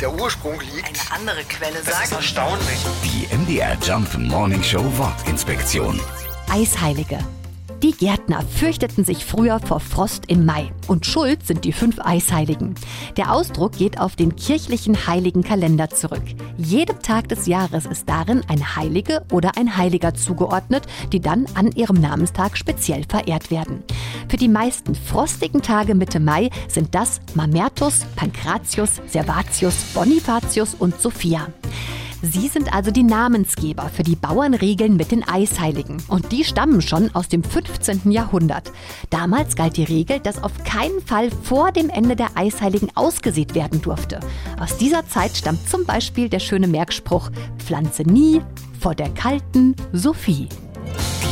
der Ursprung liegt. Eine andere Quelle Das ist sagt, erstaunlich. Die MDR Jump Morning Show Wortinspektion. Eisheilige. Die Gärtner fürchteten sich früher vor Frost im Mai. Und schuld sind die fünf Eisheiligen. Der Ausdruck geht auf den kirchlichen heiligen Kalender zurück. Jedem Tag des Jahres ist darin ein Heilige oder ein Heiliger zugeordnet, die dann an ihrem Namenstag speziell verehrt werden. Für die meisten frostigen Tage Mitte Mai sind das Mamertus, Pankratius, Servatius, Bonifatius und Sophia. Sie sind also die Namensgeber für die Bauernregeln mit den Eisheiligen. Und die stammen schon aus dem 15. Jahrhundert. Damals galt die Regel, dass auf keinen Fall vor dem Ende der Eisheiligen ausgesät werden durfte. Aus dieser Zeit stammt zum Beispiel der schöne Merkspruch Pflanze nie vor der kalten Sophie.